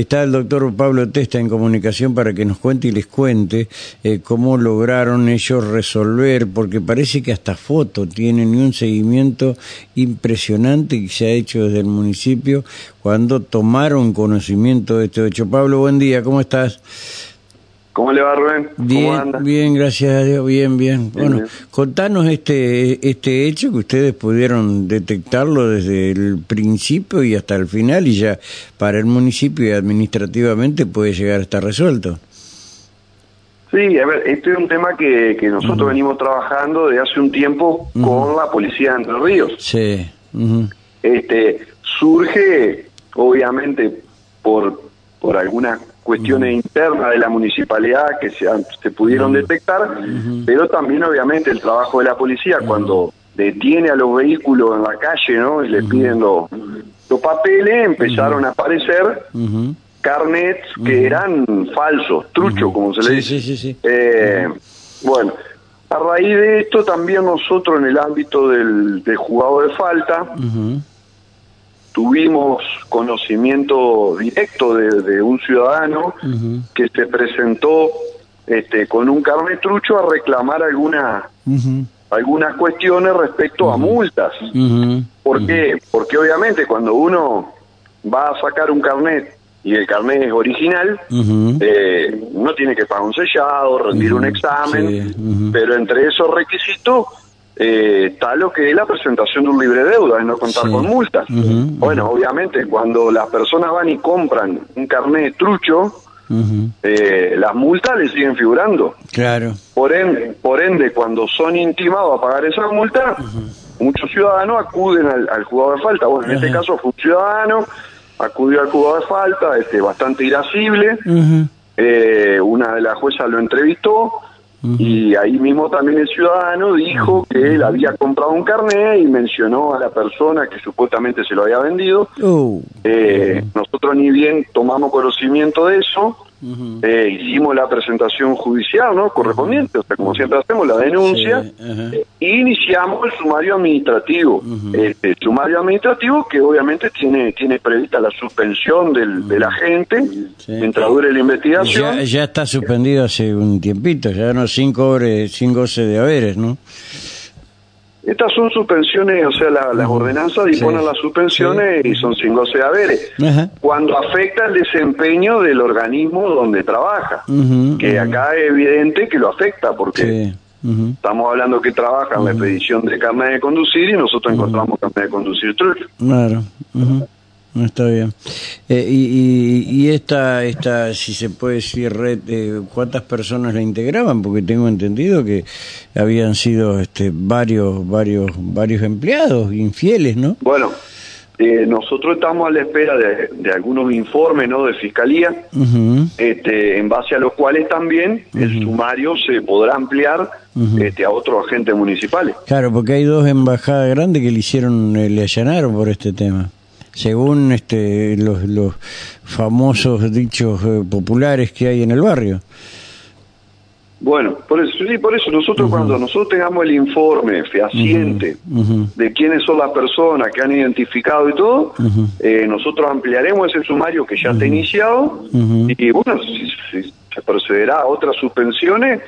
Está el doctor Pablo Testa en comunicación para que nos cuente y les cuente eh, cómo lograron ellos resolver, porque parece que hasta foto tienen un seguimiento impresionante que se ha hecho desde el municipio cuando tomaron conocimiento de este hecho. Pablo, buen día, ¿cómo estás? ¿Cómo le va, Rubén? Bien, bien, gracias a Dios, bien, bien. bueno, contanos este, este hecho que ustedes pudieron detectarlo desde el principio y hasta el final y ya para el municipio y administrativamente puede llegar a estar resuelto. Sí, a ver, este es un tema que, que nosotros venimos trabajando desde hace un tiempo con la policía de Entre Ríos. Sí. Este surge, obviamente, por por algunas cuestiones internas de la municipalidad que se, se pudieron detectar, pero también obviamente el trabajo de la policía cuando detiene a los vehículos en la calle ¿no? y le piden los, los papeles, empezaron a aparecer carnets que eran falsos, truchos como se le dice. Eh, bueno, a raíz de esto también nosotros en el ámbito del, del jugador de falta, tuvimos conocimiento directo de, un ciudadano que se presentó este, con un carnet trucho a reclamar alguna, algunas cuestiones respecto a multas. ¿Por qué? Porque obviamente cuando uno va a sacar un carnet y el carnet es original, eh, no tiene que pagar un sellado, rendir un examen, pero entre esos requisitos eh, está lo que es la presentación de un libre deuda, es no contar con multas. bueno, obviamente cuando las personas van y compran un carnet trucho, eh, las multas le siguen figurando. Claro. Por ende, por ende cuando son intimados a pagar esa multa, muchos ciudadanos acuden al, al, jugador de falta. Bueno, en este caso fue un ciudadano, acudió al jugador de falta, este, bastante irascible. Eh, una de las juezas lo entrevistó y ahí mismo también el ciudadano dijo que él había comprado un carnet y mencionó a la persona que supuestamente se lo había vendido. Oh. Eh, nosotros ni bien tomamos conocimiento de eso, eh, hicimos la presentación judicial no correspondiente, o sea, como siempre hacemos, la denuncia, e iniciamos el sumario administrativo. el sumario administrativo que obviamente tiene tiene prevista la suspensión del, del agente mientras dure la investigación. Ya, ya, está suspendido hace un tiempito, ya no sin cobre, sin goce de haberes, ¿no? Estas son suspensiones, o sea, las ordenanzas disponen las suspensiones y son sin goce de haberes. Cuando afecta el desempeño del organismo donde trabaja, que acá es evidente que lo afecta porque estamos hablando que trabaja en la expedición de carne de conducir y nosotros encontramos carne de conducir truco. Claro. Está bien. Eh, y, y, esta, esta, si se puede decir, red, eh, ¿cuántas personas la integraban? Porque tengo entendido que habían sido este, varios, varios, varios empleados infieles, ¿no? Bueno, eh, nosotros estamos a la espera de, algunos informes, ¿no? De fiscalía, este, en base a los cuales también el sumario se podrá ampliar este, a otros agentes municipales. Claro, porque hay dos embajadas grandes que le hicieron, le allanaron por este tema según este, los, los famosos dichos eh, populares que hay en el barrio. Bueno, por eso, sí, por eso nosotros cuando nosotros tengamos el informe fehaciente de quiénes son las personas que han identificado y todo, eh, nosotros ampliaremos ese sumario que ya está iniciado y bueno, se procederá a otras suspensiones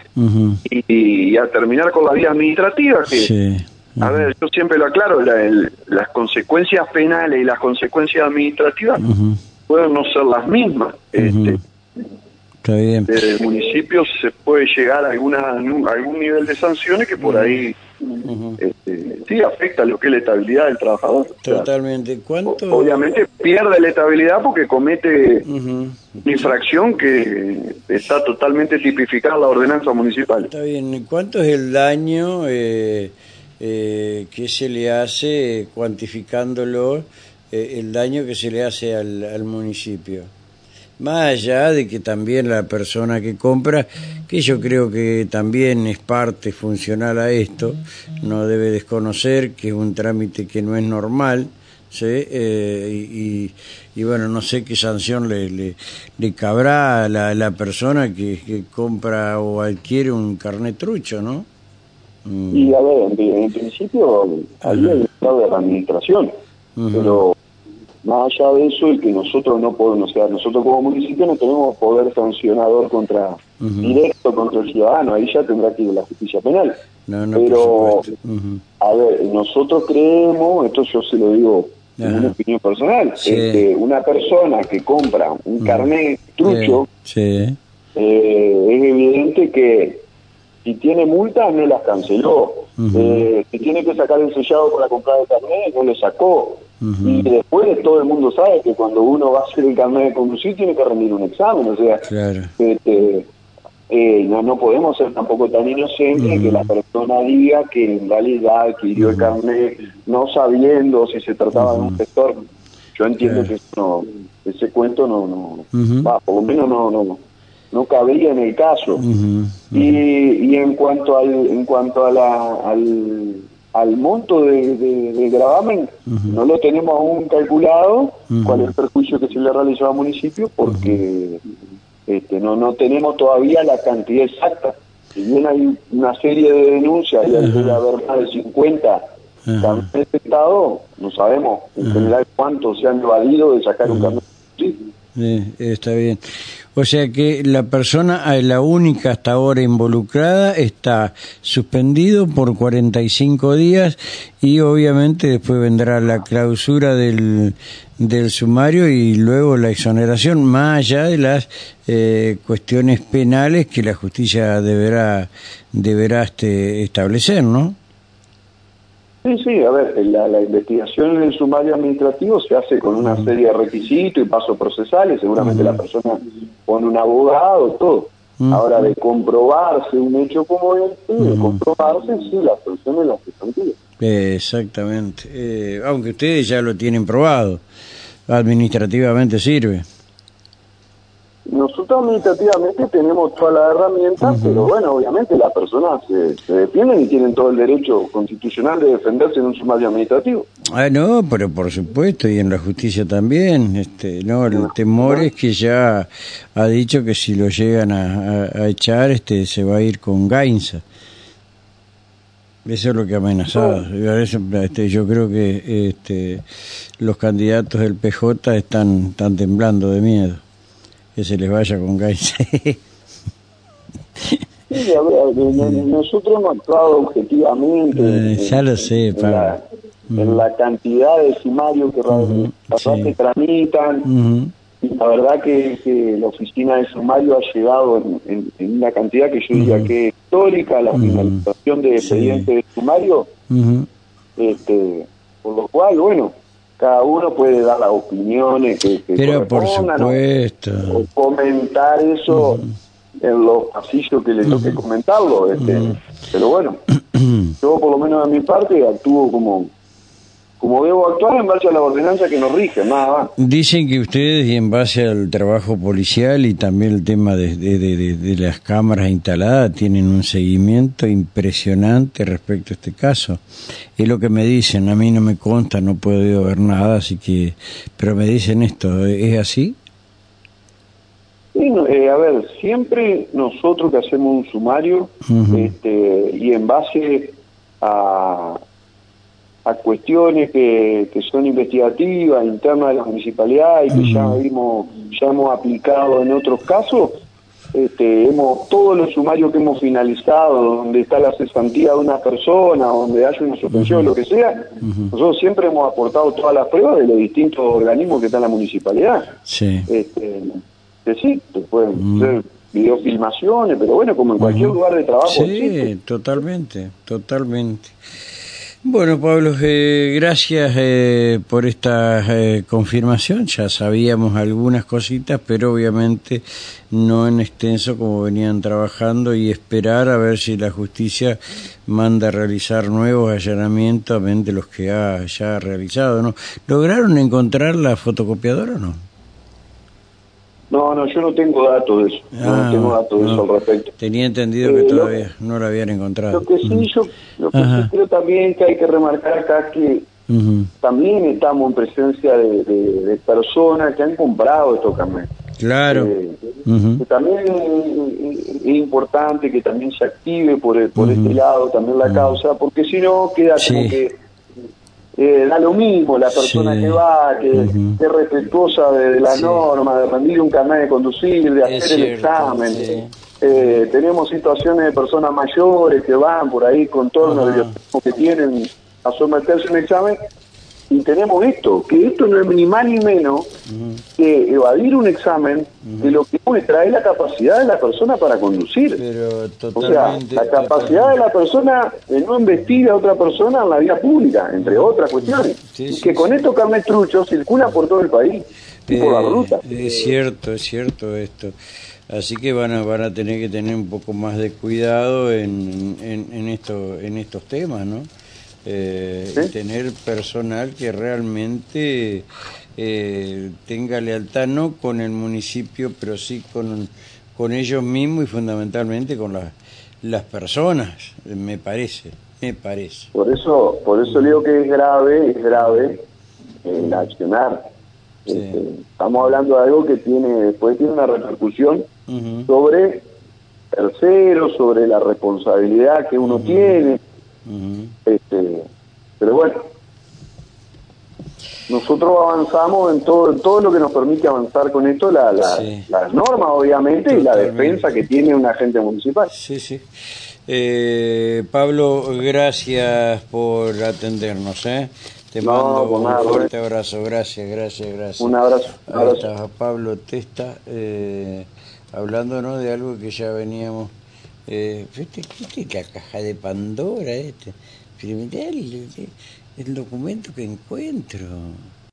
y, a terminar con la vía administrativa que a ver, yo siempre lo aclaro, las consecuencias penales y las consecuencias administrativas pueden no ser las mismas. Este, Desde el municipio se puede llegar a alguna, algún nivel de sanciones que por ahí este, sí afecta lo que es la estabilidad del trabajador. Totalmente. ¿Cuánto? Obviamente pierde la estabilidad porque comete una infracción que está totalmente tipificada en la ordenanza municipal. Está bien. ¿Cuánto es el daño? Eh, eh, que se le hace, cuantificándolo, eh, el daño que se le hace al, municipio. Más allá de que también la persona que compra, que yo creo que también es parte funcional a esto, no debe desconocer que es un trámite que no es normal, ¿sí? Eh, y, bueno, no sé qué sanción le, le, cabrá a la, la persona que, que, compra o adquiere un carnet trucho, ¿no? Mm. Y a ver, en, principio había el estado de la administración, pero más allá de eso, el que nosotros no podemos, o sea, nosotros como municipio no tenemos poder sancionador contra directo contra el ciudadano, ahí ya tendrá que ir la justicia penal. Pero, a ver, nosotros creemos, esto yo se lo digo en una opinión personal, que una persona que compra un carnet trucho, eh, es evidente que si tiene multa no las canceló, eh, si tiene que sacar el sellado para comprar el carnet no lo sacó. Y después todo el mundo sabe que cuando uno va a hacer el carnet de conducir tiene que rendir un examen, o sea, este, eh, no, no podemos ser tampoco tan inocentes que la persona diga que en realidad adquirió el carnet no sabiendo si se trataba de un sector. Yo entiendo que ese cuento no, no va, por lo menos no, no, no cabría en el caso. Y, y en cuanto al, en cuanto a la, al, al monto de, de, gravamen, no lo tenemos aún calculado, cuál es el perjuicio que se le realizó al municipio, porque este, no, no tenemos todavía la cantidad exacta. Si bien hay una serie de denuncias y debe haber más de 50 que han estado, no sabemos en general cuántos se han evadido de sacar un cambio. Sí, está bien. O sea que la persona, la única hasta ahora involucrada, está suspendido por 45 días y obviamente después vendrá la clausura del, del sumario y luego la exoneración, más allá de las eh, cuestiones penales que la justicia deberá, deberá este, establecer, ¿no? Sí, sí, a ver, la, investigación en el sumario administrativo se hace con una serie de requisitos y pasos procesales, seguramente la persona pone un abogado, todo. Ahora, de comprobarse un hecho como este, de comprobarse, sí, las personas las que Exactamente, eh, aunque ustedes ya lo tienen probado, administrativamente sirve. Nosotros administrativamente tenemos todas las herramientas, pero bueno, obviamente las personas se, se, defienden y tienen todo el derecho constitucional de defenderse en un sumario administrativo. Ah, no, pero por supuesto, y en la justicia también. Este, no, el temor es que ya ha dicho que si lo llegan a, echar, este, se va a ir con Gainza. Eso es lo que ha amenazado. Este, yo creo que este, los candidatos del PJ están, están temblando de miedo que se les vaya con Gaise. Sí, a ver, nosotros hemos actuado objetivamente. Eh, ya lo sé, en, la, en la cantidad de sumarios que uh se tramitan. Y la verdad que, la oficina de sumario ha llegado en, una cantidad que yo diría que es histórica, la finalización de expediente de sumario. este, por lo cual, bueno, cada uno puede dar las opiniones que, pero por supuesto. O, comentar eso en los pasillos que le toque comentarlo este, pero bueno yo por lo menos de mi parte actúo como como debo actuar en base a la ordenanza que nos rige, nada más. Dicen que ustedes, y en base al trabajo policial y también el tema de, de, las cámaras instaladas, tienen un seguimiento impresionante respecto a este caso. Es lo que me dicen, a mí no me consta, no puedo ver nada, así que, pero me dicen esto, ¿es así? Sí, eh, a ver, siempre nosotros que hacemos un sumario este, y en base a, a cuestiones que, que son investigativas, internas de la municipalidad y que ya vimos, ya hemos aplicado en otros casos, este, hemos todos los sumarios que hemos finalizado, donde está la cesantía de una persona, donde haya una suspensión, lo que sea, nosotros siempre hemos aportado todas las pruebas de los distintos organismos que está en la municipalidad. Sí. Este, que sí, pueden ser videofilmaciones, pero bueno, como en cualquier lugar de trabajo. Sí, totalmente, totalmente. Bueno, Pablo, eh, gracias eh, por esta eh, confirmación. Ya sabíamos algunas cositas, pero obviamente no en extenso como venían trabajando y esperar a ver si la justicia manda a realizar nuevos allanamientos, de los que ha ya realizado. ¿no? ¿Lograron encontrar la fotocopiadora o no? No, no, yo no tengo datos de eso. no ah, tengo datos de eso al respecto. Tenía entendido que eh, todavía no lo habían encontrado. Lo que sí, yo lo que creo también que hay que remarcar acá que también estamos en presencia de, personas que han comprado estos carnets. Claro. Eh, que también es importante que también se active por, por este lado también la causa, porque si no queda como que eh, da lo mismo la persona que va, que, es respetuosa de, la norma, de rendir un carnet de conducir, de hacer el examen. Eh, tenemos situaciones de personas mayores que van por ahí con todos los que tienen a someterse a un examen y tenemos esto, que esto no es ni más ni menos que evadir un examen de lo que muestra es la capacidad de la persona para conducir. Pero o sea, la capacidad de la persona de no investir a otra persona en la vía pública, entre otras cuestiones. que con estos carnet truchos circula por todo el país y por la eh, ruta. Es cierto, es cierto esto. Así que van a, van a tener que tener un poco más de cuidado en, en, en, esto, en estos temas, ¿no? Eh, tener personal que realmente eh, tenga lealtad no con el municipio, pero sí con, con ellos mismos y fundamentalmente con las, las personas, me parece, me parece. Por eso, por eso digo que es grave, es grave el accionar. Este, estamos hablando de algo que tiene, después tiene una repercusión sobre terceros, sobre la responsabilidad que uno tiene este, pero bueno, nosotros avanzamos en todo, todo lo que nos permite avanzar con esto, la, las normas obviamente y la defensa que tiene un agente municipal. Sí, sí. Eh, Pablo, gracias por atendernos. ¿eh? Te mando un fuerte abrazo, gracias, gracias, gracias. Un abrazo. Un Pablo Testa, eh, hablándonos de algo que ya veníamos eh, ¿viste, la caja de Pandora este? el, el documento que encuentro.